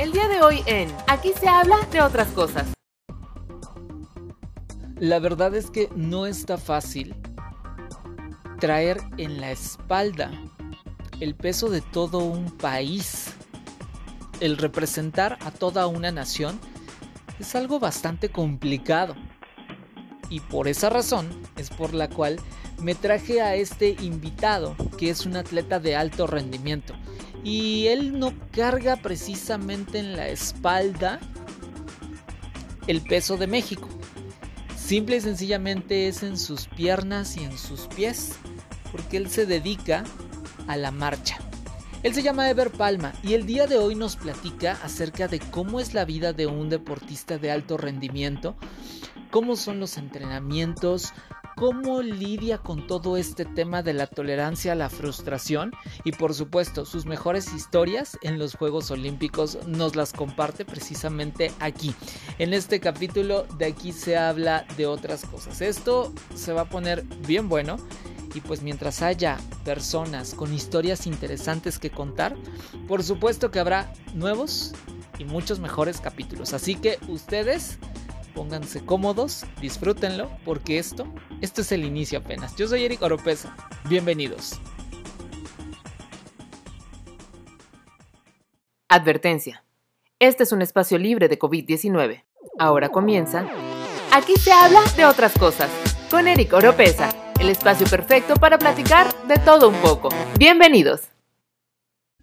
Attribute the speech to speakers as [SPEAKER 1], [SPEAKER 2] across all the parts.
[SPEAKER 1] El día de hoy en Aquí se habla de otras cosas.
[SPEAKER 2] La verdad es que no está fácil traer en la espalda el peso de todo un país. El representar a toda una nación es algo bastante complicado. Y por esa razón es por la cual me traje a este invitado, que es un atleta de alto rendimiento. Y él no carga precisamente en la espalda el peso de México. Simple y sencillamente es en sus piernas y en sus pies, porque él se dedica a la marcha. Él se llama Ever Palma y el día de hoy nos platica acerca de cómo es la vida de un deportista de alto rendimiento, cómo son los entrenamientos, cómo lidia con todo este tema de la tolerancia a la frustración y por supuesto sus mejores historias en los Juegos Olímpicos nos las comparte precisamente aquí. En este capítulo de aquí se habla de otras cosas. Esto se va a poner bien bueno. Y pues mientras haya personas con historias interesantes que contar, por supuesto que habrá nuevos y muchos mejores capítulos. Así que ustedes pónganse cómodos, disfrútenlo, porque esto, esto es el inicio apenas. Yo soy Eric Oropesa, bienvenidos.
[SPEAKER 1] Advertencia. Este es un espacio libre de COVID-19. Ahora comienza. Aquí se habla de otras cosas. Con Eric Oropesa, el espacio perfecto para platicar de todo un poco. Bienvenidos.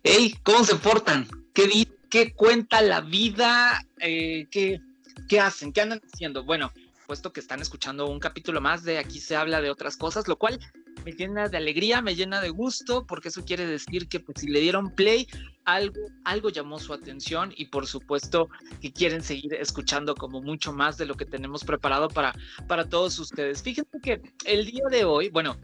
[SPEAKER 2] Hey, ¿cómo se portan? ¿Qué, qué cuenta la vida? Eh, ¿qué, ¿Qué hacen? ¿Qué andan haciendo? Bueno, puesto que están escuchando un capítulo más de Aquí se habla de otras cosas, lo cual me llena de alegría, me llena de gusto, porque eso quiere decir que pues, si le dieron play, algo, algo llamó su atención y por supuesto que quieren seguir escuchando como mucho más de lo que tenemos preparado para, para todos ustedes. Fíjense que el día de hoy, bueno,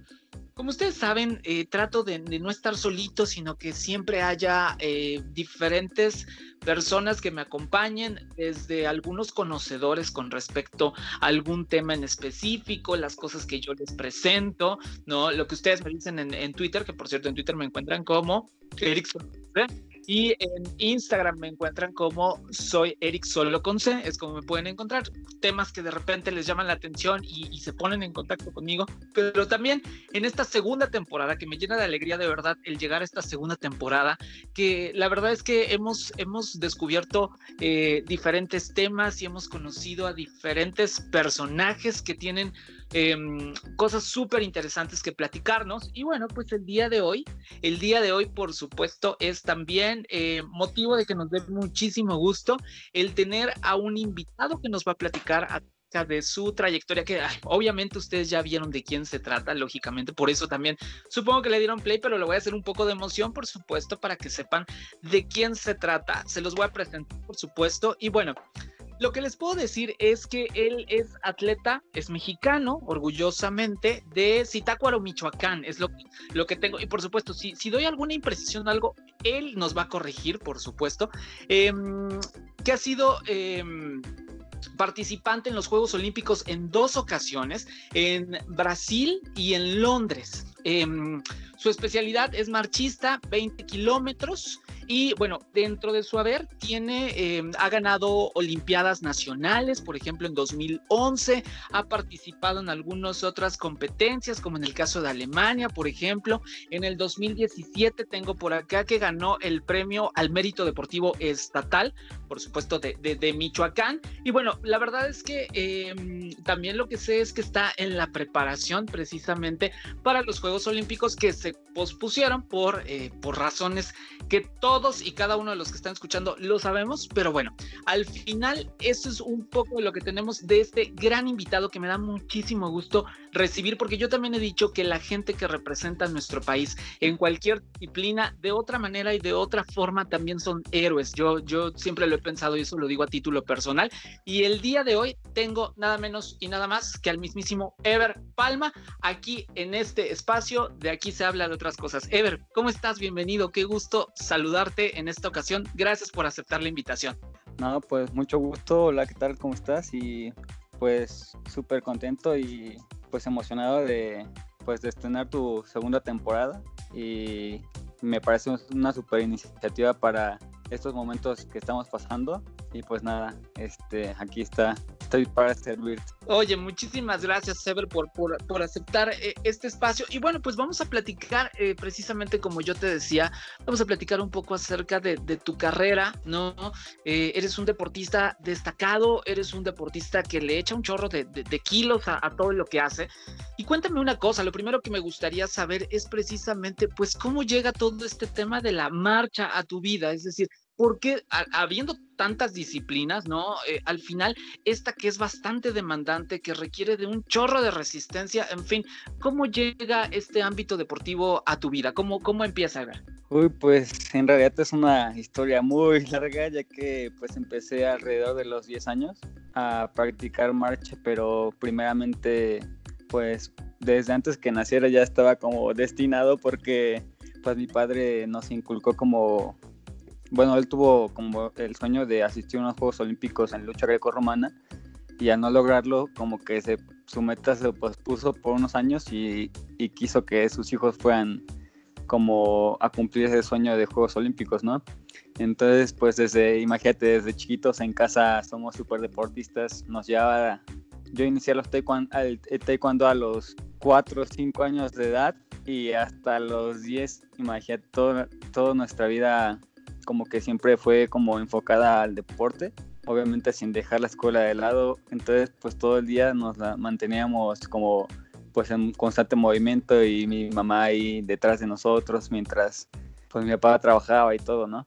[SPEAKER 2] como ustedes saben, eh, trato de, no estar solito, sino que siempre haya eh, diferentes personas que me acompañen, desde algunos conocedores con respecto a algún tema en específico, las cosas que yo les presento, ¿no? Lo que ustedes me dicen en, Twitter, que por cierto en Twitter me encuentran como Erickson. Y en Instagram me encuentran como soy Eric Solo con C, es como me pueden encontrar. Temas que de repente les llaman la atención y, se ponen en contacto conmigo. Pero también en esta segunda temporada, que me llena de alegría de verdad el llegar a esta segunda temporada, que la verdad es que hemos, hemos descubierto eh, diferentes temas y hemos conocido a diferentes personajes que tienen Em, cosas súper interesantes que platicarnos. Y bueno, pues el día de hoy, el día de hoy, por supuesto, es también eh, motivo de que nos dé muchísimo gusto el tener a un invitado que nos va a platicar acerca de su trayectoria, que obviamente ustedes ya vieron de quién se trata, lógicamente, por eso también supongo que le dieron play, pero le voy a hacer un poco de emoción, por supuesto, para que sepan de quién se trata. Se los voy a presentar, por supuesto, y bueno, lo que les puedo decir es que él es atleta, es mexicano, orgullosamente, de Zitácuaro, Michoacán. Es lo, lo que tengo. Y por supuesto, si, si doy alguna imprecisión o algo, él nos va a corregir, por supuesto. Em, que ha sido. Em, participante en los Juegos Olímpicos en dos ocasiones, en Brasil y en Londres. Em, su especialidad es marchista, 20 kilómetros. Y bueno, dentro de su haber tiene, em, ha ganado Olimpiadas Nacionales, por ejemplo, en 2011, ha participado en algunas otras competencias, como en el caso de Alemania, por ejemplo. En el 2017 tengo por acá que ganó el premio al mérito deportivo estatal, por supuesto, de, de, Michoacán. Y bueno, la verdad es que em, también lo que sé es que está en la preparación precisamente para los Juegos Olímpicos que se pospusieron por, eh, por razones que todos y cada uno de los que están escuchando lo sabemos, pero bueno, al final eso es un poco de lo que tenemos de este gran invitado que me da muchísimo gusto recibir, porque yo también he dicho que la gente que representa a nuestro país en cualquier disciplina, de otra manera y de otra forma, también son héroes. Yo, yo siempre lo he pensado y eso lo digo a título personal. Y el día de hoy tengo nada menos y nada más que al mismísimo Ever Palma aquí en este espacio. De aquí se habla de otras cosas. Ever, ¿cómo estás? Bienvenido. Qué gusto saludarte en esta ocasión. Gracias por aceptar la invitación.
[SPEAKER 3] No, pues mucho gusto. Hola, ¿qué tal? ¿Cómo estás? Y pues súper contento y pues emocionado de pues estrenar tu segunda temporada y me parece una super iniciativa para estos momentos que estamos pasando y pues nada, este, aquí está, estoy para servirte.
[SPEAKER 2] Oye, muchísimas gracias, Sever, por, por, aceptar eh, este espacio. Y bueno, pues vamos a platicar, eh, precisamente como yo te decía, vamos a platicar un poco acerca de, tu carrera, ¿no? Eh, eres un deportista destacado, eres un deportista que le echa un chorro de, kilos a, a, todo lo que hace. Y cuéntame una cosa, lo primero que me gustaría saber es precisamente, pues, cómo llega todo este tema de la marcha a tu vida, es decir, porque habiendo tantas disciplinas, ¿no? Eh, al final, esta que es bastante demandante, que requiere de un chorro de resistencia, en fin, ¿cómo llega este ámbito deportivo a tu vida? ¿Cómo, cómo empieza?
[SPEAKER 3] Uy, pues en realidad es una historia muy larga, ya que pues empecé alrededor de los 10 años a practicar marcha, pero primeramente pues desde antes que naciera ya estaba como destinado porque pues mi padre nos inculcó como bueno, él tuvo como el sueño de asistir a unos Juegos Olímpicos en lucha greco-romana y al no lograrlo, como que se, su meta se pospuso por unos años y, quiso que sus hijos fueran como a cumplir ese sueño de Juegos Olímpicos, ¿no? Entonces, pues desde, imagínate, desde chiquitos en casa somos súper deportistas, nos llevaba, yo inicié los taekwondo, el taekwondo a los 4 o 5 años de edad y hasta los 10, imagínate, toda nuestra vida como que siempre fue como enfocada al deporte, obviamente sin dejar la escuela de lado, entonces pues todo el día nos manteníamos como pues en constante movimiento y mi mamá ahí detrás de nosotros mientras pues mi papá trabajaba y todo, ¿no?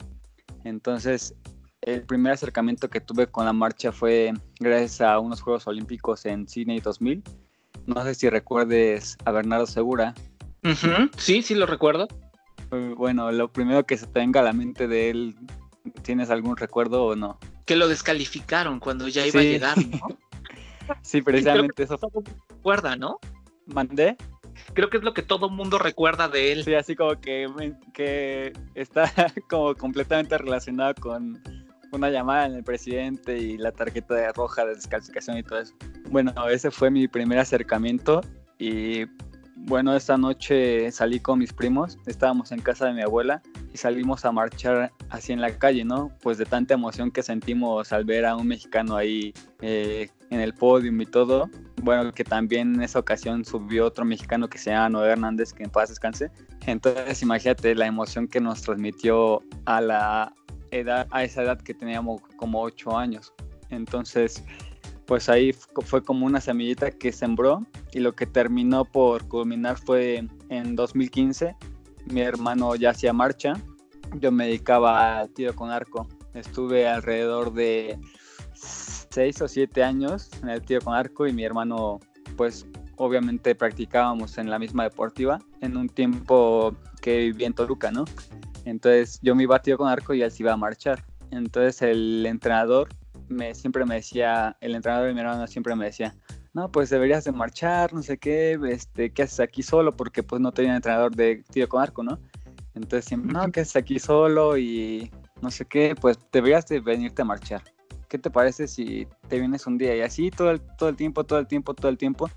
[SPEAKER 3] Entonces el primer acercamiento que tuve con la marcha fue gracias a unos Juegos Olímpicos en Sydney 2000. No sé si recuerdes a Bernardo Segura.
[SPEAKER 2] Sí, sí lo recuerdo.
[SPEAKER 3] Bueno, lo primero que se tenga a la mente de él, ¿tienes algún recuerdo o no?
[SPEAKER 2] Que lo descalificaron cuando ya iba a llegar, ¿no?
[SPEAKER 3] sí, precisamente eso.
[SPEAKER 2] Todo recuerda, ¿no?
[SPEAKER 3] ¿Mandé?
[SPEAKER 2] Creo que es lo que todo mundo recuerda de él.
[SPEAKER 3] Sí, así como que, que está como completamente relacionado con una llamada en el presidente y la tarjeta de roja de descalificación y todo eso. Bueno, ese fue mi primer acercamiento y bueno, esta noche salí con mis primos, estábamos en casa de mi abuela y salimos a marchar así en la calle, ¿no? Pues de tanta emoción que sentimos al ver a un mexicano ahí eh, en el podio y todo. Bueno, que también en esa ocasión subió otro mexicano que se llama Noé Hernández, que en paz descanse. Entonces imagínate la emoción que nos transmitió a la edad, a esa edad que teníamos como ocho años. Entonces pues ahí fue como una semillita que sembró y lo que terminó por culminar fue en 2015. Mi hermano ya hacía marcha, yo me dedicaba al tiro con arco. Estuve alrededor de 6 o 7 años en el tiro con arco y mi hermano pues obviamente practicábamos en la misma deportiva en un tiempo que vivía en Toluca, ¿no? Entonces yo me iba a tiro con arco y él se iba a marchar. Entonces el entrenador me, siempre me decía, el entrenador de mi hermano siempre me decía, no, pues deberías de marchar, no sé qué, este, ¿qué haces aquí solo? Porque pues no tenía entrenador de tiro con arco, ¿no? Entonces siempre, no, ¿qué haces aquí solo? Y no sé qué, pues deberías de venirte a marchar. ¿Qué te parece si te vienes un día? Y así todo el, todo el tiempo, todo el tiempo, todo el tiempo,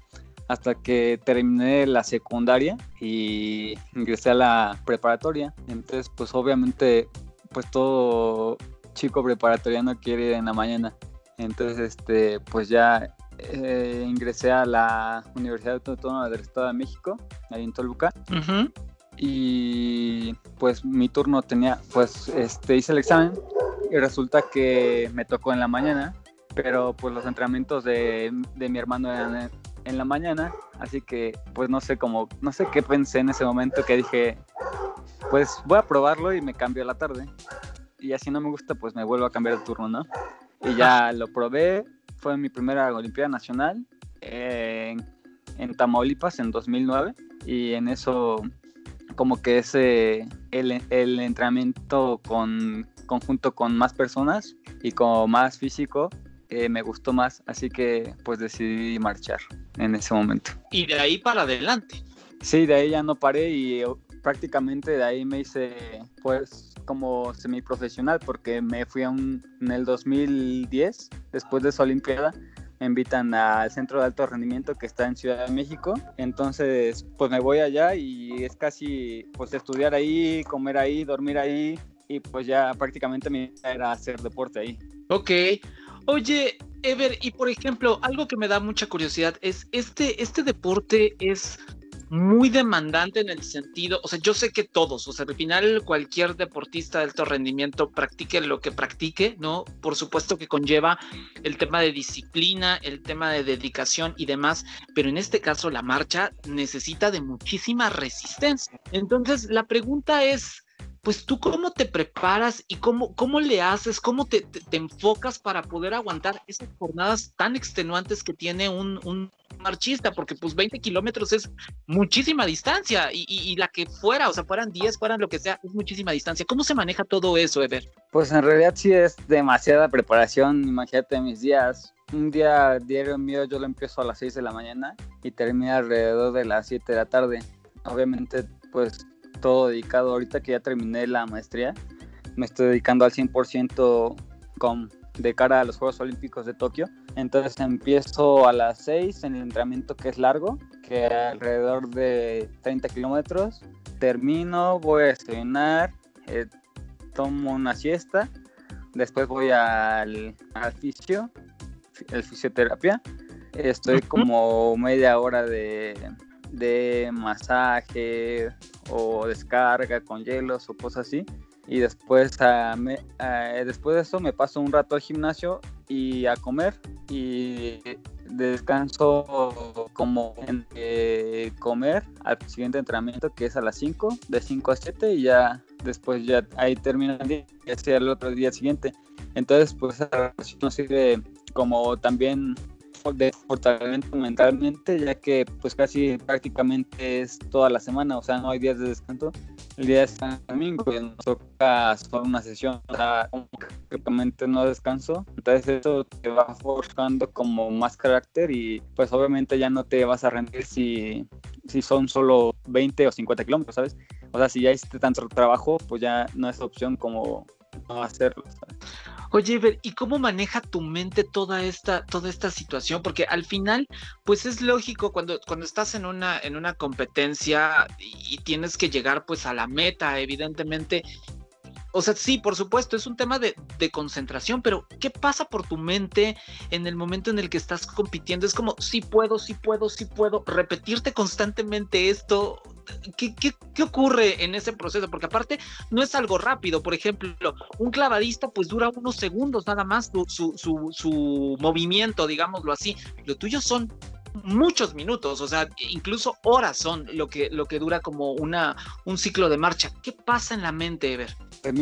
[SPEAKER 3] hasta que terminé la secundaria y ingresé a la preparatoria. Entonces, pues obviamente, pues todo chico preparatoriano quiere ir en la mañana. Entonces, este, pues ya eh, ingresé a la Universidad Autónoma del Estado de México, ahí en Toluca. Y pues mi turno tenía, pues este, hice el examen y resulta que me tocó en la mañana, pero pues los entrenamientos de, de mi hermano eran en, en, la mañana, así que pues no sé cómo, no sé qué pensé en ese momento que dije, pues voy a probarlo y me cambio a la tarde y así no me gusta, pues me vuelvo a cambiar de turno, ¿no? Y ya lo probé, fue mi primera Olimpiada Nacional en, Tamaulipas en 2009 y en eso como que ese el, el entrenamiento con conjunto con más personas y con más físico eh, me gustó más, así que pues decidí marchar en ese momento.
[SPEAKER 2] Y de ahí para adelante.
[SPEAKER 3] Sí, de ahí ya no paré y prácticamente de ahí me hice pues como semiprofesional porque me fui a un, en el 2010, después de esa Olimpiada, me invitan al centro de alto rendimiento que está en Ciudad de México. Entonces, pues me voy allá y es casi pues estudiar ahí, comer ahí, dormir ahí y pues ya prácticamente mi era hacer deporte ahí.
[SPEAKER 2] Ok. Oye, Ever, y por ejemplo, algo que me da mucha curiosidad es, este, este deporte es muy demandante en el sentido, o sea, yo sé que todos, o sea, al final cualquier deportista de alto rendimiento practique lo que practique, ¿no? Por supuesto que conlleva el tema de disciplina, el tema de dedicación y demás, pero en este caso la marcha necesita de muchísima resistencia. Entonces, la pregunta es, pues tú cómo te preparas y cómo, cómo le haces, cómo te, enfocas para poder aguantar esas jornadas tan extenuantes que tiene un, marchista, porque pues 20 kilómetros es muchísima distancia y, la que fuera, o sea, fueran 10, fueran lo que sea, es muchísima distancia. ¿Cómo se maneja todo eso, Ever?
[SPEAKER 3] Pues en realidad sí es demasiada preparación, imagínate mis días. Un día diario mío yo lo empiezo a las 6 de la mañana y termina alrededor de las 7 de la tarde. Obviamente pues todo dedicado. Ahorita que ya terminé la maestría, me estoy dedicando al 100% con, de cara a los Juegos Olímpicos de Tokio. Entonces empiezo a las 6 en el entrenamiento que es largo, que alrededor de 30 kilómetros. Termino, voy a desayunar, eh, tomo una siesta, después voy al, al fisio, el fisioterapia. Estoy como media hora de, de masaje o descarga con hielos o cosas así. Y después, después de eso me paso un rato al gimnasio y a comer y descanso como en eh, comer al siguiente entrenamiento que es a las 5, de 5 a 7 y ya después ya ahí termina el día y así el otro día siguiente. Entonces pues nos sirve como también de fortalecimiento mentalmente, ya que pues casi prácticamente es toda la semana, o sea, no hay días de descanso. El día de domingo nos toca solo una sesión, o sea, prácticamente no descanso. Entonces eso te va forjando como más carácter y pues obviamente ya no te vas a rendir si, si son solo 20 o 50 kilómetros, ¿sabes? O sea, si ya hiciste tanto trabajo, pues ya no es opción como no hacerlo. ¿sabes?
[SPEAKER 2] Oye, ¿y cómo maneja tu mente toda esta, toda esta situación? Porque al final, pues es lógico cuando, cuando estás en una, en una competencia y, y tienes que llegar pues a la meta, evidentemente, o sea, sí, por supuesto, es un tema de, concentración, pero ¿qué pasa por tu mente en el momento en el que estás compitiendo? Es como, sí puedo, sí puedo, sí puedo, repetirte constantemente esto. ¿Qué, qué, ocurre en ese proceso? Porque aparte no es algo rápido. Por ejemplo, un clavadista pues dura unos segundos nada más su, su, su movimiento, digámoslo así. Lo tuyo son muchos minutos, o sea, incluso horas son lo que, lo que dura como una, un ciclo de marcha. ¿Qué pasa en la mente, Ever?
[SPEAKER 3] Pues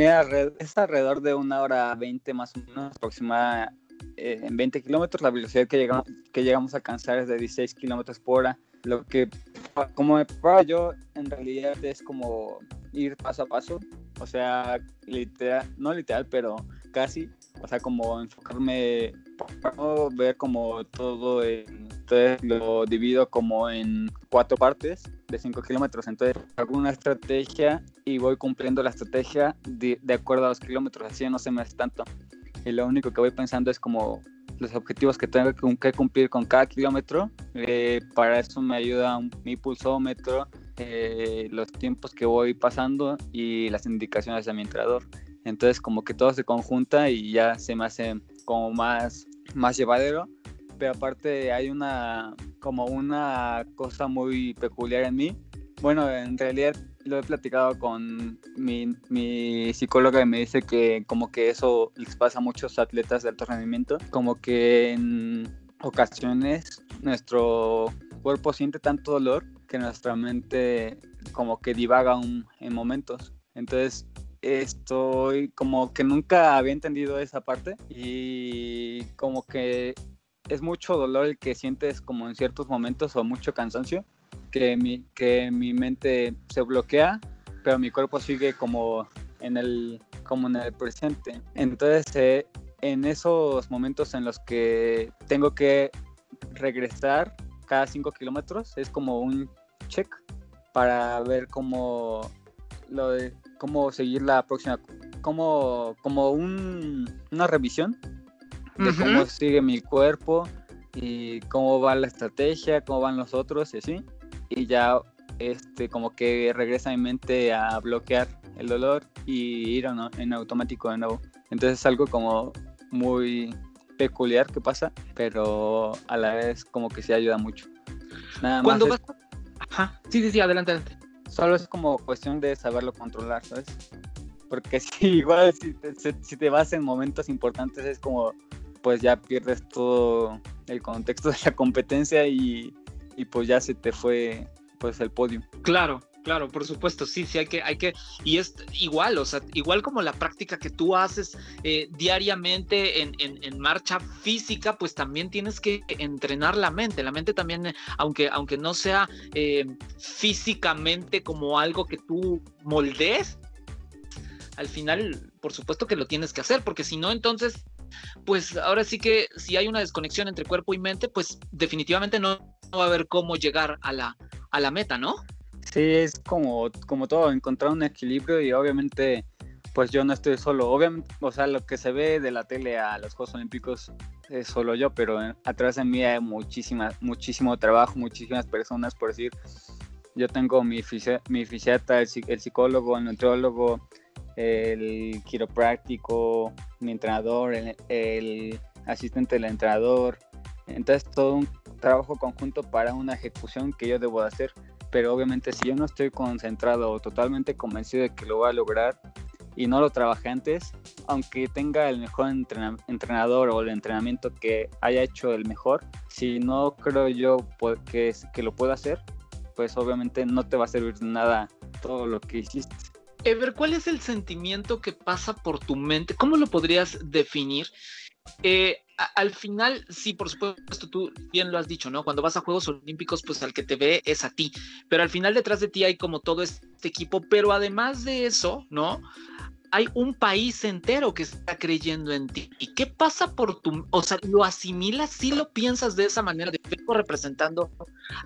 [SPEAKER 3] es alrededor de una hora veinte más o menos, aproximada eh, en 20 kilómetros. La velocidad que llegamos, que llegamos a alcanzar es de 16 kilómetros por hora. Lo que, como me preparo yo, en realidad es como ir paso a paso. O sea, literal, no literal, pero casi. O sea, como enfocarme, para ver como todo en entonces lo divido como en cuatro partes de 5 kilómetros. Entonces hago una estrategia y voy cumpliendo la estrategia de, acuerdo a los kilómetros. Así no se me hace tanto. Y lo único que voy pensando es como los objetivos que tengo que cumplir con cada kilómetro. Eh, para eso me ayuda mi pulsómetro, eh, los tiempos que voy pasando y las indicaciones de mi entrenador. Entonces como que todo se conjunta y ya se me hace como más, más llevadero pero aparte hay una como una cosa muy peculiar en mí. Bueno, en realidad lo he platicado con mi, mi psicóloga y me dice que como que eso les pasa a muchos atletas de alto rendimiento, como que en ocasiones nuestro cuerpo siente tanto dolor que nuestra mente como que divaga en momentos. Entonces estoy como que nunca había entendido esa parte y como que es mucho dolor el que sientes como en ciertos momentos o mucho cansancio, que mi, que mi mente se bloquea, pero mi cuerpo sigue como en el, como en el presente. Entonces, eh, en esos momentos en los que tengo que regresar cada 5 kilómetros, es como un check para ver cómo, lo cómo seguir la próxima, como, como un, una revisión de cómo sigue mi cuerpo y cómo va la estrategia, cómo van los otros y así. Y ya este como que regresa mi mente a bloquear el dolor y ir en automático de nuevo. Entonces es algo como muy peculiar que pasa, pero a la vez como que sí ayuda mucho.
[SPEAKER 2] Nada Cuando vas... Ajá, sí, sí, sí, adelante, adelante.
[SPEAKER 3] Solo es como cuestión de saberlo controlar, ¿sabes? Porque si igual si te, si te vas en momentos importantes es como pues ya pierdes todo el contexto de la competencia y, y pues ya se te fue pues el podio.
[SPEAKER 2] Claro, claro, por supuesto, sí, sí, hay que, hay que, y es igual, o sea, igual como la práctica que tú haces eh, diariamente en, en, marcha física, pues también tienes que entrenar la mente, la mente también, aunque, aunque no sea eh, físicamente como algo que tú moldees, al final, por supuesto que lo tienes que hacer, porque si no, entonces pues ahora sí que si hay una desconexión entre cuerpo y mente, pues definitivamente no, va a haber cómo llegar a la, a la meta, ¿no?
[SPEAKER 3] Sí, es como, como todo, encontrar un equilibrio y obviamente pues yo no estoy solo. Obviamente, o sea, lo que se ve de la tele a los Juegos Olímpicos es solo yo, pero atrás de mí hay muchísima, muchísimo trabajo, muchísimas personas, por decir, yo tengo mi, mi fisiata, el, el, psicólogo, el nutriólogo, el quiropráctico, mi entrenador, el, asistente del entrenador. Entonces todo un trabajo conjunto para una ejecución que yo debo hacer. Pero obviamente si yo no estoy concentrado o totalmente convencido de que lo voy a lograr y no lo trabajé antes, aunque tenga el mejor entrenador o el entrenamiento que haya hecho el mejor, si no creo yo que, que lo pueda hacer, pues obviamente no te va a servir nada todo lo que hiciste.
[SPEAKER 2] Ever, ¿cuál es el sentimiento que pasa por tu mente? ¿Cómo lo podrías definir? Eh, al final, sí, por supuesto, tú bien lo has dicho, ¿no? Cuando vas a Juegos Olímpicos, pues al que te ve es a ti, pero al final detrás de ti hay como todo este equipo, pero además de eso, ¿no? Hay un país entero que está creyendo en ti. ¿Y qué pasa por tu, o sea, lo asimilas, si lo piensas de esa manera, de representando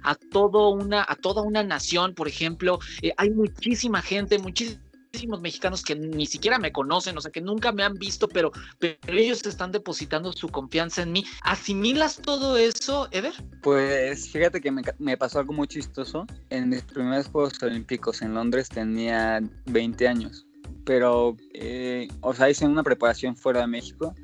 [SPEAKER 2] a, todo una, a toda una nación, por ejemplo, eh, hay muchísima gente, muchísima muchísimos mexicanos que ni siquiera me conocen, o sea, que nunca me han visto, pero, pero ellos están depositando su confianza en mí. ¿Asimilas todo eso, Ever?
[SPEAKER 3] Pues fíjate que me, pasó algo muy chistoso. En mis primeros Juegos Olímpicos en Londres tenía 20 años, pero, eh, o sea, hice una preparación fuera de México.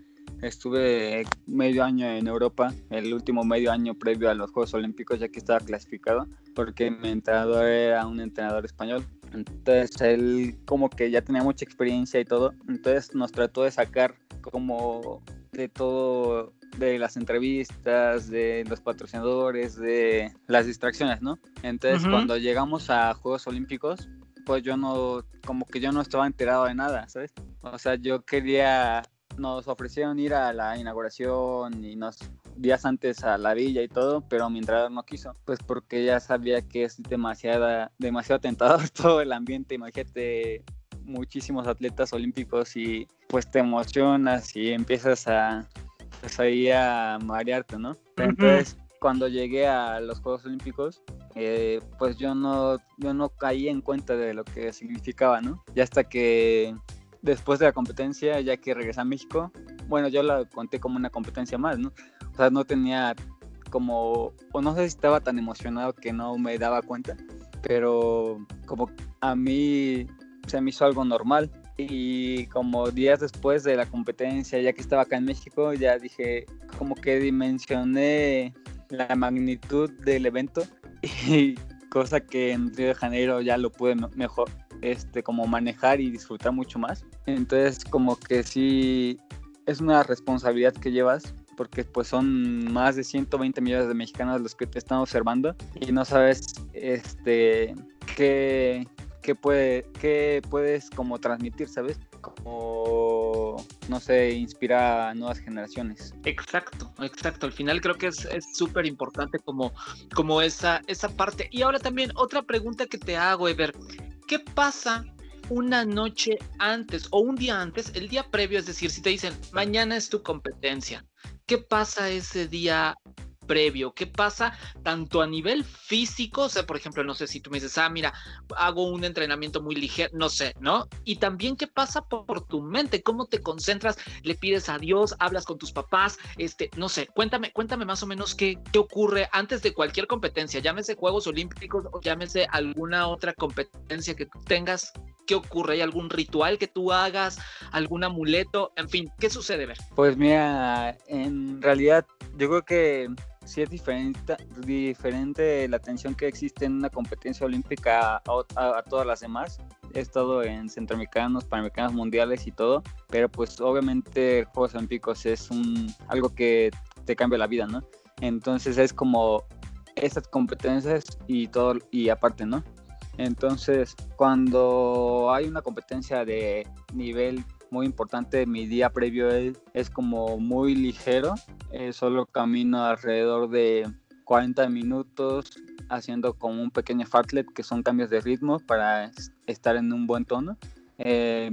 [SPEAKER 3] Estuve medio año en Europa, el último medio año previo a los Juegos Olímpicos, ya que estaba clasificado, porque mi entrenador era un entrenador español. Entonces él como que ya tenía mucha experiencia y todo. Entonces nos trató de sacar como de todo, de las entrevistas, de los patrocinadores, de las distracciones, ¿no? Entonces cuando llegamos a Juegos Olímpicos, pues yo no, como que yo no estaba enterado de nada, ¿sabes? O sea, yo quería, nos ofrecieron ir a la inauguración y nos días antes a la villa y todo, pero mi entrenador no quiso, pues porque ya sabía que es demasiada, demasiado tentador todo el ambiente, imagínate muchísimos atletas olímpicos y pues te emocionas y empiezas a pues ahí a marearte, ¿no? Entonces, cuando llegué a los Juegos Olímpicos, eh, pues yo no, yo no caí en cuenta de lo que significaba, ¿no? Ya hasta que después de la competencia, ya que regresé a México, bueno, yo la conté como una competencia más, ¿no? O sea, no tenía como, o no sé si estaba tan emocionado que no me daba cuenta, pero como a mí se me hizo algo normal. Y como días después de la competencia, ya que estaba acá en México, ya dije, como que dimensioné la magnitud del evento y cosa que en Río de Janeiro ya lo pude mejor, este, como manejar y disfrutar mucho más. Entonces, como que sí es una responsabilidad que llevas porque pues son más de 120 millones de mexicanos los que te están observando y no sabes este qué, qué puede qué puedes como transmitir, ¿sabes? Como no sé, inspirar a nuevas generaciones.
[SPEAKER 2] Exacto, exacto. Al final creo que es súper importante como, como esa, esa parte. Y ahora también otra pregunta que te hago, Ever. ¿Qué pasa una noche antes o un día antes, el día previo, es decir, si te dicen, mañana es tu competencia, ¿qué pasa ese día previo? ¿Qué pasa tanto a nivel físico? O sea, por ejemplo, no sé si tú me dices, ah, mira, hago un entrenamiento muy ligero, no sé, ¿no? Y también qué pasa por, tu mente, cómo te concentras, le pides a Dios, hablas con tus papás, este, no sé, cuéntame, cuéntame más o menos qué, qué ocurre antes de cualquier competencia, llámese Juegos Olímpicos o llámese alguna otra competencia que tengas ¿Qué ocurre? ¿Hay algún ritual que tú hagas? ¿Algún amuleto? En fin, ¿qué sucede, Ver?
[SPEAKER 3] Pues mira, en realidad yo creo que sí es diferente, diferente la tensión que existe en una competencia olímpica a, todas las demás. He estado en centroamericanos, panamericanos mundiales y todo, pero pues obviamente Juegos Olímpicos es un, algo que te cambia la vida, ¿no? Entonces es como estas competencias y todo, y aparte, ¿no? Entonces, cuando hay una competencia de nivel muy importante, mi día previo es, como muy ligero, eh, solo camino alrededor de 40 minutos haciendo como un pequeño fartlet que son cambios de ritmo para estar en un buen tono. Eh,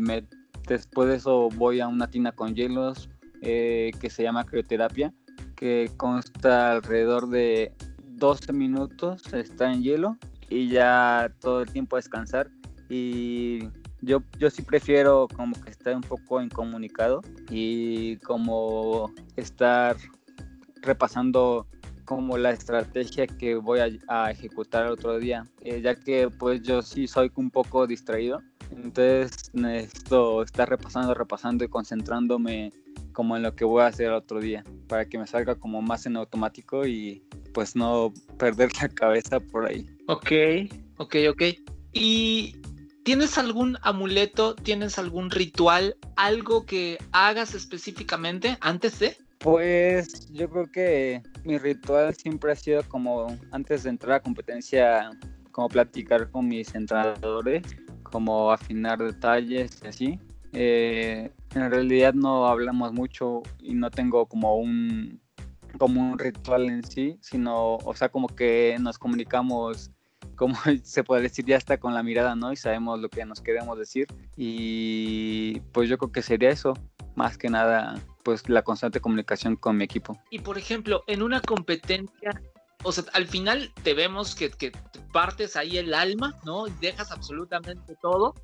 [SPEAKER 3] después de eso voy a una tina con hielos eh, que se llama crioterapia, que consta alrededor de 12 minutos, está en hielo y ya todo el tiempo descansar. Y yo, yo sí prefiero como que estar un poco incomunicado y como estar repasando como la estrategia que voy a, ejecutar el otro día, eh, ya que pues yo sí soy un poco distraído, entonces necesito estar repasando, repasando y concentrándome como en lo que voy a hacer el otro día, para que me salga como más en automático y pues no perder la cabeza por ahí.
[SPEAKER 2] Ok, ok, ok. ¿Y tienes algún amuleto, tienes algún ritual, algo que hagas específicamente antes de?
[SPEAKER 3] Pues yo creo que mi ritual siempre ha sido como antes de entrar a competencia, como platicar con mis entrenadores, como afinar detalles y así. Eh, en realidad no hablamos mucho y no tengo como un como un ritual en sí, sino, o sea, como que nos comunicamos, como se puede decir, ya está con la mirada, ¿no? Y sabemos lo que nos queremos decir. Y pues yo creo que sería eso, más que nada, pues la constante comunicación con mi equipo.
[SPEAKER 2] Y por ejemplo, en una competencia o sea, al final te vemos que, que, partes ahí el alma, ¿no? Dejas absolutamente todo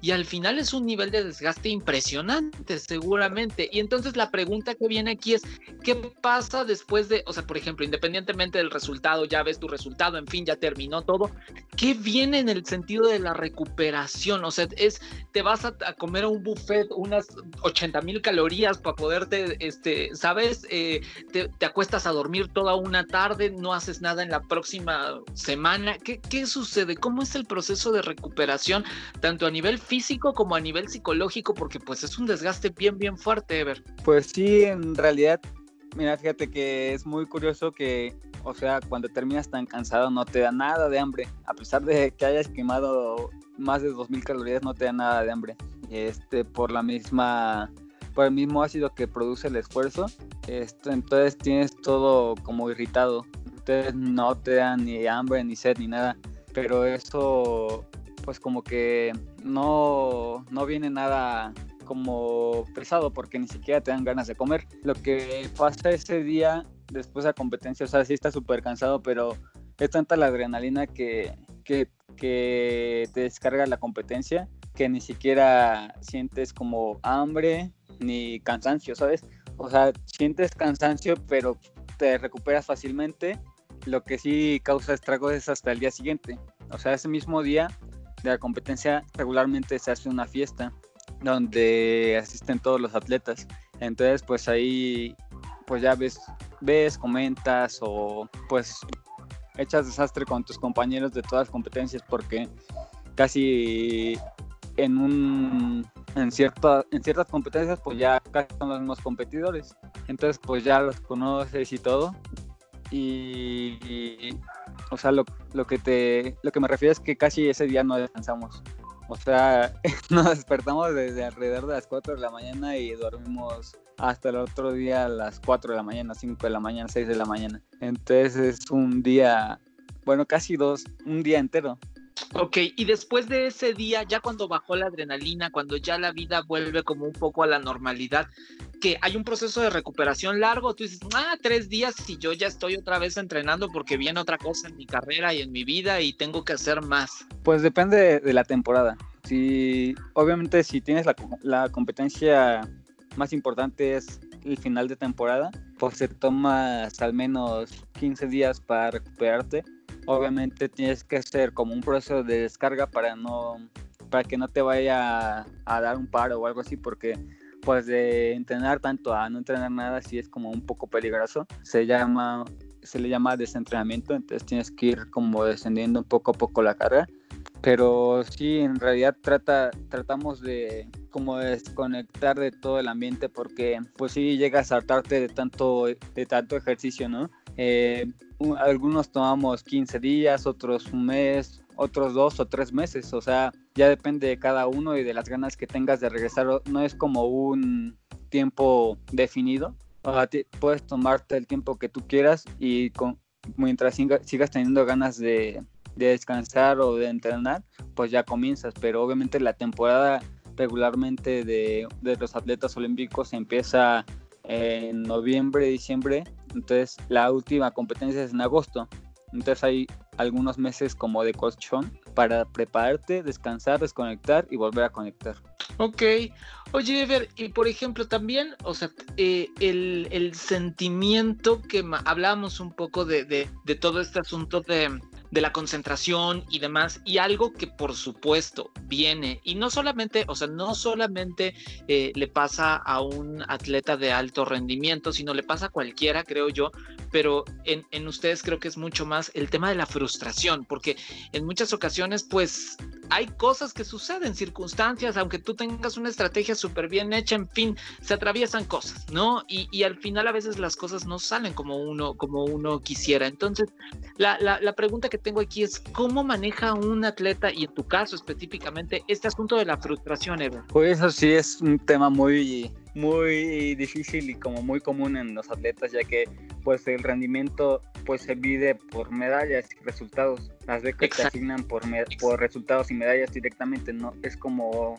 [SPEAKER 2] y al final es un nivel de desgaste impresionante, seguramente. Y entonces la pregunta que viene aquí es, ¿qué pasa después de, o sea, por ejemplo, independientemente del resultado, ya ves tu resultado, en fin, ya terminó todo, ¿qué viene en el sentido de la recuperación? O sea, es, te vas a, comer a un buffet unas 80 mil calorías para poderte, este, ¿sabes? Eh, te, te acuestas a dormir toda una tarde, no haces nada en la próxima semana. ¿Qué, ¿Qué, sucede? ¿Cómo es el proceso de recuperación, tanto a nivel físico como a nivel psicológico? Porque pues es un desgaste bien, bien fuerte, Ever.
[SPEAKER 3] Pues sí, en realidad, mira, fíjate que es muy curioso que, o sea, cuando terminas tan cansado no te da nada de hambre. A pesar de que hayas quemado más de 2.000 calorías, no te da nada de hambre. Este, por la misma por el mismo ácido que produce el esfuerzo, esto, entonces tienes todo como irritado no te dan ni hambre, ni sed, ni nada, pero eso pues como que no, no viene nada como pesado porque ni siquiera te dan ganas de comer. Lo que pasa ese día después de la competencia, o sea, sí estás súper cansado, pero es tanta la adrenalina que, que, que, te descarga la competencia que ni siquiera sientes como hambre ni cansancio, ¿sabes? O sea, sientes cansancio, pero te recuperas fácilmente lo que sí causa estragos es hasta el día siguiente. O sea, ese mismo día de la competencia regularmente se hace una fiesta donde asisten todos los atletas. Entonces, pues ahí, pues ya ves, ves, comentas o pues echas desastre con tus compañeros de todas las competencias porque casi en un en cierta, en ciertas competencias pues ya casi son los mismos competidores. Entonces, pues ya los conoces y todo y, o sea, lo, lo, que te, lo que me refiero es que casi ese día no descansamos. O sea, nos despertamos desde alrededor de las 4 de la mañana y dormimos hasta el otro día a las 4 de la mañana, 5 de la mañana, 6 de la mañana. Entonces es un día, bueno, casi dos, un día entero.
[SPEAKER 2] Ok, y después de ese día, ya cuando bajó la adrenalina, cuando ya la vida vuelve como un poco a la normalidad, que hay un proceso de recuperación largo, tú dices, ah, tres días y yo ya estoy otra vez entrenando porque viene otra cosa en mi carrera y en mi vida y tengo que hacer más.
[SPEAKER 3] Pues depende de, la temporada. Si, obviamente, si tienes la, la competencia más importante es el final de temporada, pues se toma al menos 15 días para recuperarte. Obviamente tienes que hacer como un proceso de descarga para no para que no te vaya a, dar un paro o algo así, porque pues de entrenar tanto a no entrenar nada sí es como un poco peligroso. Se llama se le llama desentrenamiento, entonces tienes que ir como descendiendo un poco a poco la carga. Pero sí, en realidad trata, tratamos de como desconectar de todo el ambiente porque pues sí llegas a hartarte de tanto, de tanto ejercicio, ¿no? Eh, algunos tomamos 15 días, otros un mes, otros dos o tres meses, o sea, ya depende de cada uno y de las ganas que tengas de regresar, no es como un tiempo definido, puedes tomarte el tiempo que tú quieras y con, mientras sigas teniendo ganas de, descansar o de entrenar, pues ya comienzas. Pero obviamente la temporada regularmente de, de los atletas olímpicos empieza en noviembre, diciembre. Entonces la última competencia es en agosto. Entonces hay algunos meses como de colchón para prepararte, descansar, desconectar y volver a conectar.
[SPEAKER 2] Ok. Oye, Ever, y por ejemplo también, o sea, eh, el, sentimiento que hablábamos un poco de, de todo este asunto de, de la concentración y demás, y algo que por supuesto viene, y no solamente, o sea, no solamente eh, le pasa a un atleta de alto rendimiento, sino le pasa a cualquiera, creo yo, pero en, en ustedes creo que es mucho más el tema de la frustración, porque en muchas ocasiones, pues, hay cosas que suceden, circunstancias, aunque tú tengas una estrategia súper bien hecha, en fin, se atraviesan cosas, ¿no? Y, y, al final a veces las cosas no salen como uno, como uno quisiera. Entonces, la, la, pregunta que tengo aquí es cómo maneja un atleta, y en tu caso específicamente, este asunto de la frustración, Eva.
[SPEAKER 3] Pues eso sí es un tema muy, muy difícil y como muy común en los atletas, ya que pues el rendimiento pues se mide por medallas y resultados. Las becas se asignan por, por resultados y medallas directamente, ¿no? Es como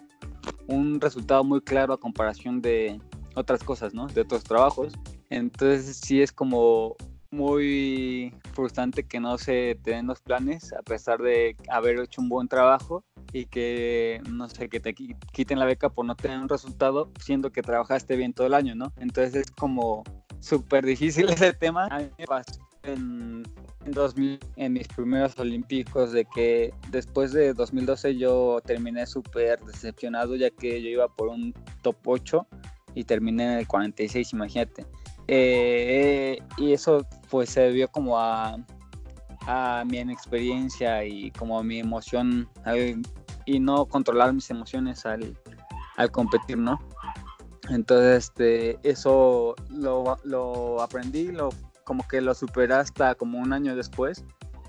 [SPEAKER 3] un resultado muy claro a comparación de otras cosas, ¿no? De otros trabajos. Entonces sí es como muy frustrante que no se te den los planes a pesar de haber hecho un buen trabajo y que no sé que te quiten la beca por no tener un resultado siendo que trabajaste bien todo el año no entonces es como súper difícil ese tema. A mí me pasó en, en 2000 en mis primeros olímpicos de que después de 2012 yo terminé súper decepcionado ya que yo iba por un top 8 y terminé en el 46 imagínate. Eh, y eso pues se debió como a, a mi inexperiencia y como mi emoción y no controlar mis emociones al, al competir, ¿no? Entonces, este, eso lo, lo, aprendí, lo, como que lo superé hasta como un año después.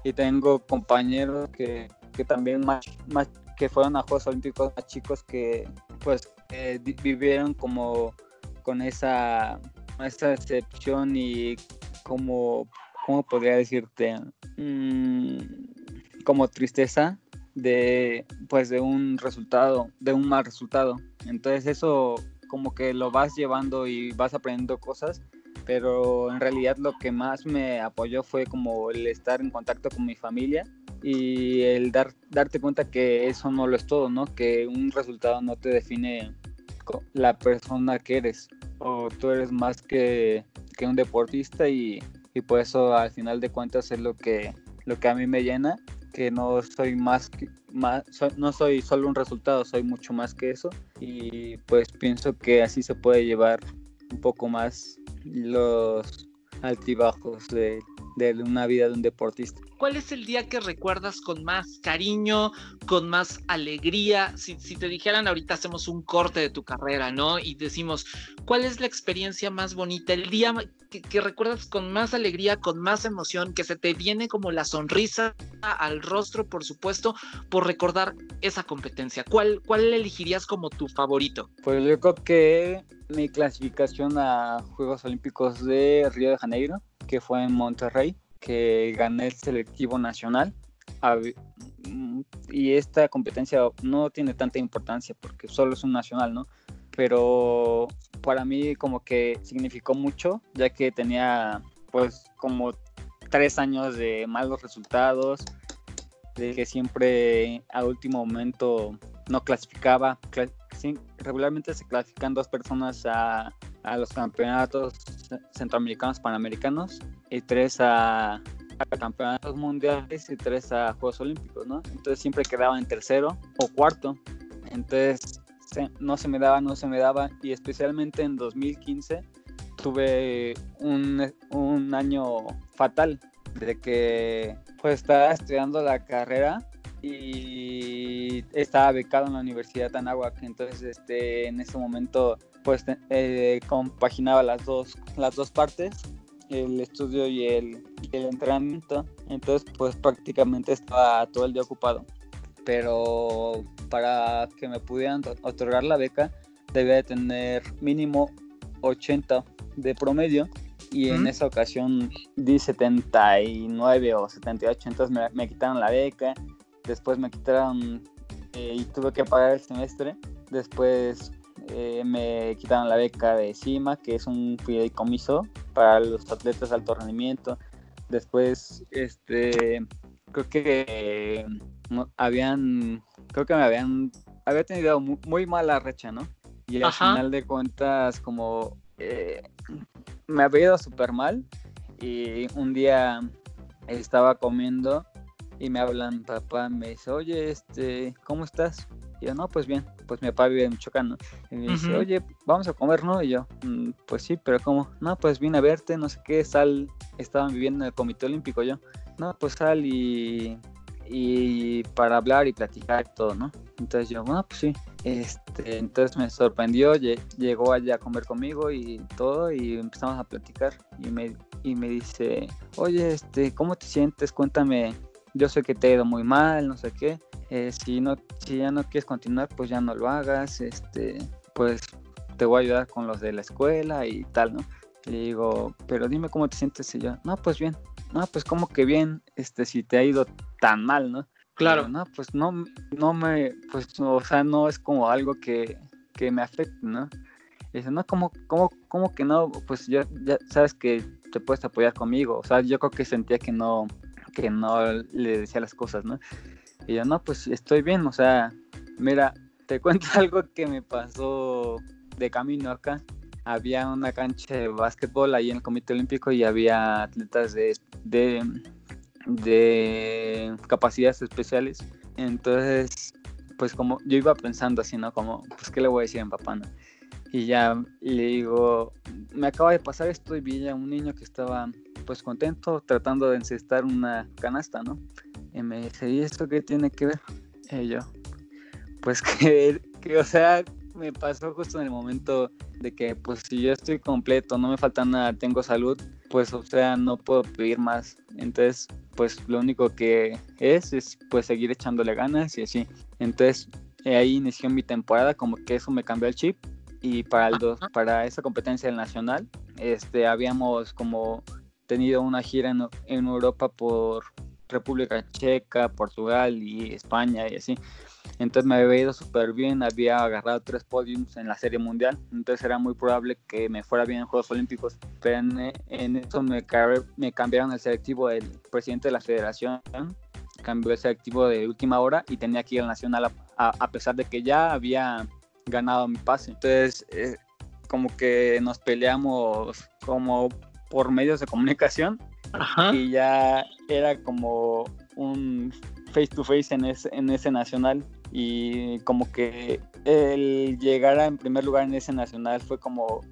[SPEAKER 3] Y tengo compañeros que, que también más, que fueron a Juegos Olímpicos más chicos que pues eh, vivieron como con esa esa decepción y como, ¿cómo podría decirte? Mm, como tristeza de, pues, de un resultado, de un mal resultado. Entonces eso como que lo vas llevando y vas aprendiendo cosas, pero en realidad lo que más me apoyó fue como el estar en contacto con mi familia y el dar, darte cuenta que eso no lo es todo, ¿no? Que un resultado no te define la persona que eres o tú eres más que, que un deportista y, y, por eso al final de cuentas es lo que, lo que a mí me llena, que no soy más, que, más no soy solo un resultado, soy mucho más que eso. Y pues pienso que así se puede llevar un poco más los altibajos de, de una vida de un deportista.
[SPEAKER 2] ¿Cuál es el día que recuerdas con más cariño, con más alegría? Si, te dijeran ahorita hacemos un corte de tu carrera, ¿no? Y decimos, ¿cuál es la experiencia más bonita? El día que, recuerdas con más alegría, con más emoción, que se te viene como la sonrisa al rostro, por supuesto, por recordar esa competencia. ¿Cuál, cuál elegirías como tu favorito?
[SPEAKER 3] Pues yo creo que mi clasificación a Juegos Olímpicos de Río de Janeiro, que fue en Monterrey que gané el selectivo nacional. Y esta competencia no tiene tanta importancia porque solo es un nacional, ¿no? Pero para mí como que significó mucho, ya que tenía pues como tres años de malos resultados, de que siempre a último momento no clasificaba. regularmente se clasifican dos personas a, a los campeonatos centroamericanos, panamericanos y tres a, campeonatos mundiales y tres a Juegos Olímpicos, ¿no? Entonces siempre quedaba en tercero o cuarto. Entonces no se me daba, no se me daba. Y especialmente en 2015 tuve un, un año fatal de que pues estaba estudiando la carrera y estaba becado en la Universidad de Anáhuac, entonces este, en ese momento pues eh, compaginaba las dos, las dos partes, el estudio y el, el entrenamiento, entonces pues prácticamente estaba todo el día ocupado, pero para que me pudieran otorgar la beca debía de tener mínimo 80 de promedio. Y en esa ocasión di 79 o 78, entonces me, me quitaron la beca, después me quitaron eh, y tuve que pagar el semestre, después eh, me quitaron la beca de CIMA, que es un fideicomiso para los atletas de alto rendimiento, después este creo que habían creo que me habían había tenido muy, mala recha, ¿no? Y al final de cuentas como eh, me había ido súper mal y un día estaba comiendo y me hablan papá, me dice, oye, este, ¿cómo estás? Y yo, no, pues bien, pues mi papá vive en Michoacán, ¿no? Y me dice, oye, vamos a comer, ¿no? Y yo, mm, pues sí, pero ¿cómo? No, pues vine a verte, no sé qué, sal, estaban viviendo en el Comité Olímpico yo. No, pues sal y, y para hablar y platicar y todo, ¿no? Entonces yo, bueno, pues sí. Este, entonces me sorprendió, llegó allá a comer conmigo y todo y empezamos a platicar y me, y me dice, oye, este, ¿cómo te sientes? Cuéntame, yo sé que te ha ido muy mal, no sé qué. Eh, si, no, si ya no quieres continuar, pues ya no lo hagas, este, pues te voy a ayudar con los de la escuela y tal, ¿no? Le digo, pero dime cómo te sientes y yo, no, pues bien, no, pues como que bien, este, si te ha ido tan mal, ¿no?
[SPEAKER 2] Claro.
[SPEAKER 3] no, pues no, no me, pues, o sea, no es como algo que, que me afecte, ¿no? Y dice, no, ¿cómo, cómo, cómo que no? Pues ya, ya sabes que te puedes apoyar conmigo. O sea, yo creo que sentía que no, que no le decía las cosas, ¿no? Y yo, no, pues estoy bien, o sea, mira, te cuento algo que me pasó de camino acá. Había una cancha de básquetbol ahí en el Comité Olímpico y había atletas de, de de capacidades especiales. Entonces, pues como yo iba pensando así, ¿no? Como, pues, ¿qué le voy a decir a mi papá, no? Y ya le digo, me acaba de pasar esto y vi a un niño que estaba, pues, contento tratando de encestar una canasta, ¿no? Y me dice, ¿y esto qué tiene que ver? Y yo, pues que, que, o sea, me pasó justo en el momento de que, pues, si yo estoy completo, no me falta nada, tengo salud, pues, o sea, no puedo pedir más. Entonces, pues lo único que es es pues seguir echándole ganas y así. Entonces ahí inició mi temporada, como que eso me cambió el chip y para, el dos, para esa competencia del nacional este, habíamos como tenido una gira en, en Europa por República Checa, Portugal y España y así. Entonces me había ido súper bien, había agarrado tres podiums en la Serie Mundial, entonces era muy probable que me fuera bien en Juegos Olímpicos. Pero en, eso me, me cambiaron el selectivo del presidente de la federación, cambió el selectivo de última hora y tenía que ir al Nacional a, pesar de que ya había ganado mi pase. Entonces, eh, como que nos peleamos como por medios de comunicación y ya era como un face to face en ese, en ese nacional. Y como que el llegar a en primer lugar en ese nacional fue como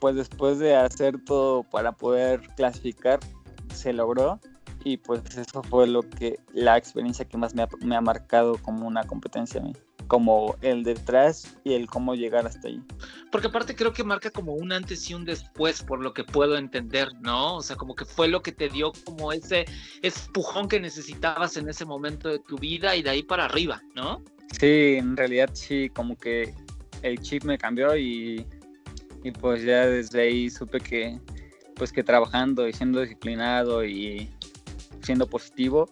[SPEAKER 3] pues después de hacer todo para poder clasificar se logró y pues eso fue lo que la experiencia que más me ha, me ha marcado como una competencia a mí como el detrás y el cómo llegar hasta ahí.
[SPEAKER 2] Porque aparte creo que marca como un antes y un después, por lo que puedo entender, ¿no? O sea, como que fue lo que te dio como ese espujón que necesitabas en ese momento de tu vida y de ahí para arriba, ¿no?
[SPEAKER 3] Sí, en realidad sí, como que el chip me cambió y, y pues ya desde ahí supe que pues que trabajando y siendo disciplinado y siendo positivo,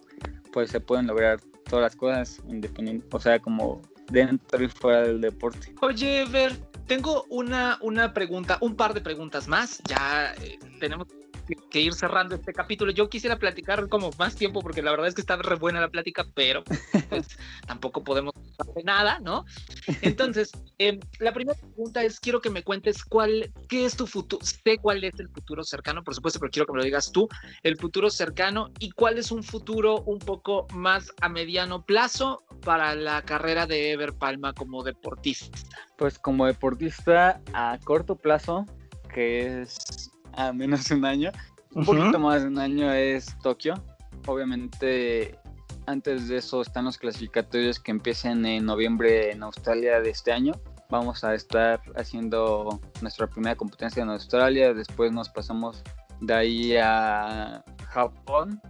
[SPEAKER 3] pues se pueden lograr todas las cosas independiente, o sea, como dentro y fuera del deporte.
[SPEAKER 2] Oye, Ver, tengo una, una pregunta, un par de preguntas más. Ya eh, tenemos ir cerrando este capítulo. Yo quisiera platicar como más tiempo porque la verdad es que está re buena la plática, pero pues tampoco podemos hacer nada, ¿no? Entonces, em, la primera pregunta es, quiero que me cuentes cuál, qué es tu futuro, sé cuál es el futuro cercano, por supuesto, pero quiero que me lo digas tú, el futuro cercano y cuál es un futuro un poco más a mediano plazo para la carrera de Ever Palma como deportista.
[SPEAKER 3] Pues como deportista a corto plazo, que es a menos de un año. Un poquito más de un año es Tokio. Obviamente, antes de eso están los clasificatorios que empiezan en noviembre en Australia de este año. Vamos a estar haciendo nuestra primera competencia en Australia. Después nos pasamos de ahí a Japón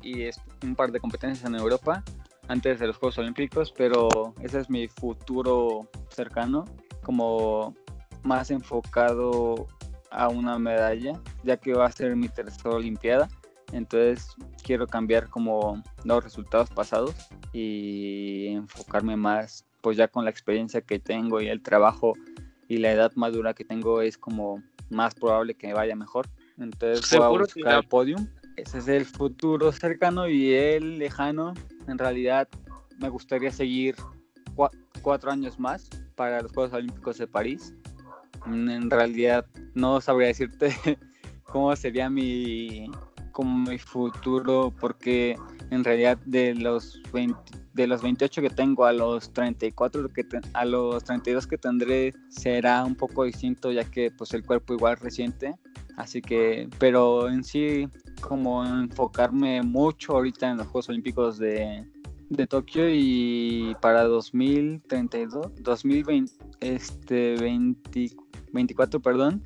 [SPEAKER 3] y un par de competencias en Europa antes de los Juegos Olímpicos, pero ese es mi futuro cercano, como más enfocado a una medalla, ya que va a ser mi tercera Olimpiada. Entonces quiero cambiar como los resultados pasados y enfocarme más, pues ya con la experiencia que tengo y el trabajo y la edad madura que tengo es como más probable que me vaya mejor. Entonces voy a buscar el podium. Ese es el futuro cercano y el lejano. En realidad me gustaría seguir cuatro años más para los Juegos Olímpicos de París en realidad no sabría decirte cómo sería mi, como mi futuro, porque en realidad de los de los 28 que tengo a los 34 que a los 32 que tendré será un poco distinto ya que pues el cuerpo igual reciente así que pero en sí como enfocarme mucho ahorita en los Juegos Olímpicos de, de Tokio y para 2032 2020 este 24 24, perdón,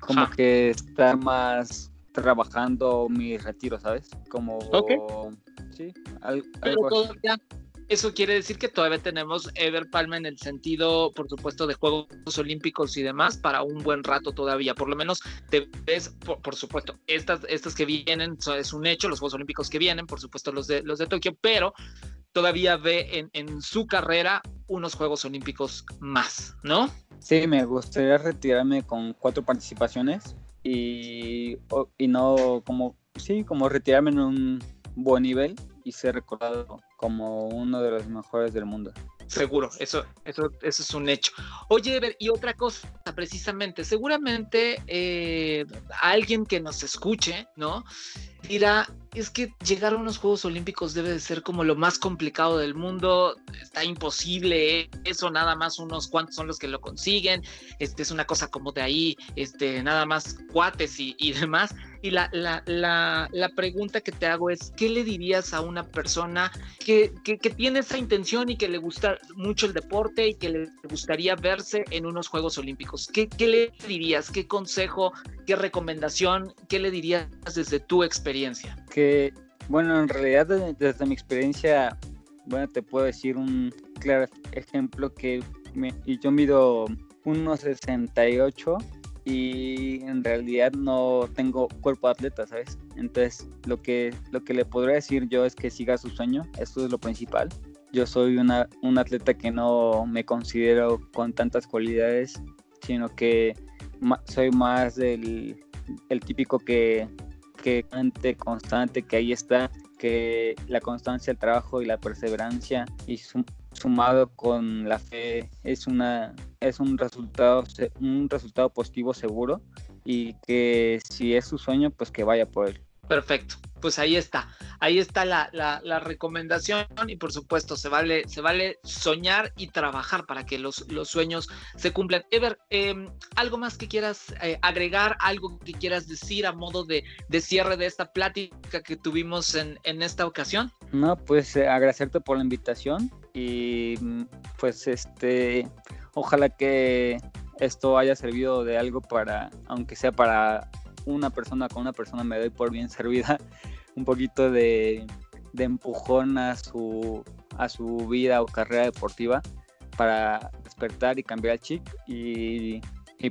[SPEAKER 3] como que está más trabajando mi retiro, ¿sabes? Como... Sí,
[SPEAKER 2] Pero todavía, eso quiere decir que todavía tenemos Ever Palma en el sentido, por supuesto, de Juegos Olímpicos y demás para un buen rato todavía. Por lo menos te ves, por, supuesto, estas, estas que vienen, es un hecho, los Juegos Olímpicos que vienen, por supuesto, los de, los de Tokio, pero todavía ve en, en su carrera unos Juegos Olímpicos más, ¿no?
[SPEAKER 3] Sí, me gustaría retirarme con cuatro participaciones y, y no como, sí, como retirarme en un buen nivel y ser recordado como uno de los mejores del mundo.
[SPEAKER 2] Seguro, eso, eso, eso es un hecho. Oye, y otra cosa, precisamente, seguramente eh, alguien que nos escuche, ¿no? Dirá, es que llegar a unos Juegos Olímpicos debe de ser como lo más complicado del mundo, está imposible, ¿eh? eso nada más unos cuantos son los que lo consiguen, este es una cosa como de ahí, este, nada más cuates y, y demás. Y la, la, la, la, pregunta que te hago es, ¿qué le dirías a una persona que, que, que, tiene esa intención y que le gusta mucho el deporte y que le gustaría verse en unos Juegos Olímpicos? ¿Qué, qué le dirías? ¿Qué consejo? ¿Qué recomendación? ¿Qué le dirías desde tu experiencia?
[SPEAKER 3] Que, bueno, en realidad desde, mi experiencia, bueno, te puedo decir un claro ejemplo que me, yo mido 1,68 y en realidad no tengo cuerpo de atleta, ¿sabes? Entonces, lo que, lo que le podría decir yo es que siga su sueño, esto es lo principal. Yo soy una, un atleta que no me considero con tantas cualidades, sino que soy más del el típico que, que constante, que ahí está, que la constancia, el trabajo y la perseverancia y sumado con la fe es una es un resultado un resultado positivo seguro y que si es su sueño pues que vaya por él.
[SPEAKER 2] Perfecto, pues ahí está, ahí está la, la, recomendación y por supuesto se vale, se vale soñar y trabajar para que los, los sueños se cumplan. Ever, em, ¿algo más que quieras eh, agregar, algo que quieras decir a modo de, de, cierre de esta plática que tuvimos en, en esta ocasión?
[SPEAKER 3] No, pues eh, agradecerte por la invitación y mm, pues este, ojalá que esto haya servido de algo para, aunque sea para una persona con una persona me doy por bien servida, un poquito de, empujón a su, a su vida o carrera deportiva para despertar y cambiar el chip y,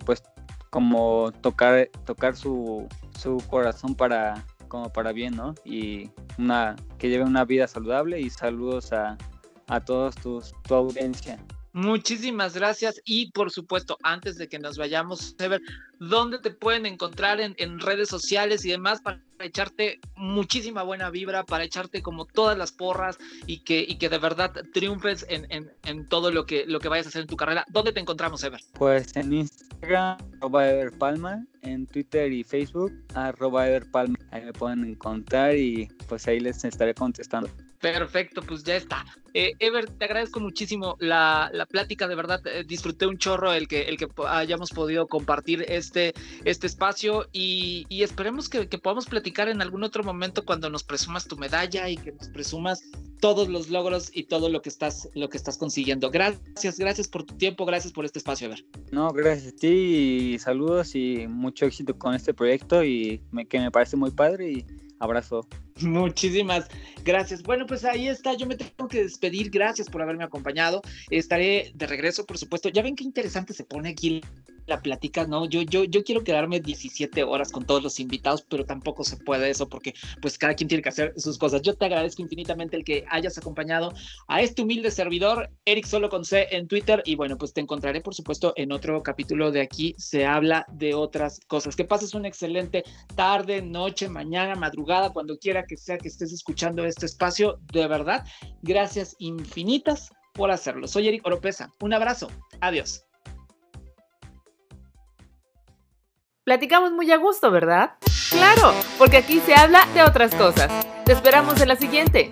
[SPEAKER 3] pues como tocar, tocar su, su corazón para, como para bien, ¿no? Y una, que lleve una vida saludable y saludos a, a todos tus, tu audiencia.
[SPEAKER 2] Muchísimas gracias y por supuesto, antes de que nos vayamos, Sever, ¿dónde te pueden encontrar en, redes sociales y demás para echarte muchísima buena vibra, para echarte como todas las porras y que, de verdad triunfes en, todo lo que, vayas a hacer en tu carrera? ¿Dónde te encontramos, Sever?
[SPEAKER 3] Pues en Instagram, arroba Everpalma, en Twitter y Facebook, arroba Everpalma. Ahí me pueden encontrar y pues ahí les estaré contestando.
[SPEAKER 2] Perfecto, pues ya está. Eh, Ever, te agradezco muchísimo la, la plática, de verdad eh, disfruté un chorro el que, el que hayamos podido compartir este, este espacio y, y esperemos que, que, podamos platicar en algún otro momento cuando nos presumas tu medalla y que nos presumas todos los logros y todo lo que estás, lo que estás consiguiendo. Gracias, gracias por tu tiempo, gracias por este espacio, Ever.
[SPEAKER 3] No, gracias a ti y saludos y mucho éxito con este proyecto y me, que me parece muy padre y Abrazo.
[SPEAKER 2] Muchísimas gracias. Bueno, pues ahí está. Yo me tengo que despedir. Gracias por haberme acompañado. Estaré de regreso, por supuesto. Ya ven qué interesante se pone aquí la plática, ¿no? Yo, yo, yo quiero quedarme 17 horas con todos los invitados, pero tampoco se puede eso porque pues cada quien tiene que hacer sus cosas. Yo te agradezco infinitamente el que hayas acompañado a este humilde servidor, Eric Solo con C en Twitter y bueno, pues te encontraré por supuesto en otro capítulo de aquí se habla de otras cosas. Que pases una excelente tarde, noche, mañana, madrugada, cuando quiera que sea que estés escuchando este espacio. De verdad, gracias infinitas por hacerlo. Soy Eric Oropesa. Un abrazo. Adiós.
[SPEAKER 1] Platicamos muy a gusto, ¿verdad? Claro, porque aquí se habla de otras cosas. Te esperamos en la siguiente.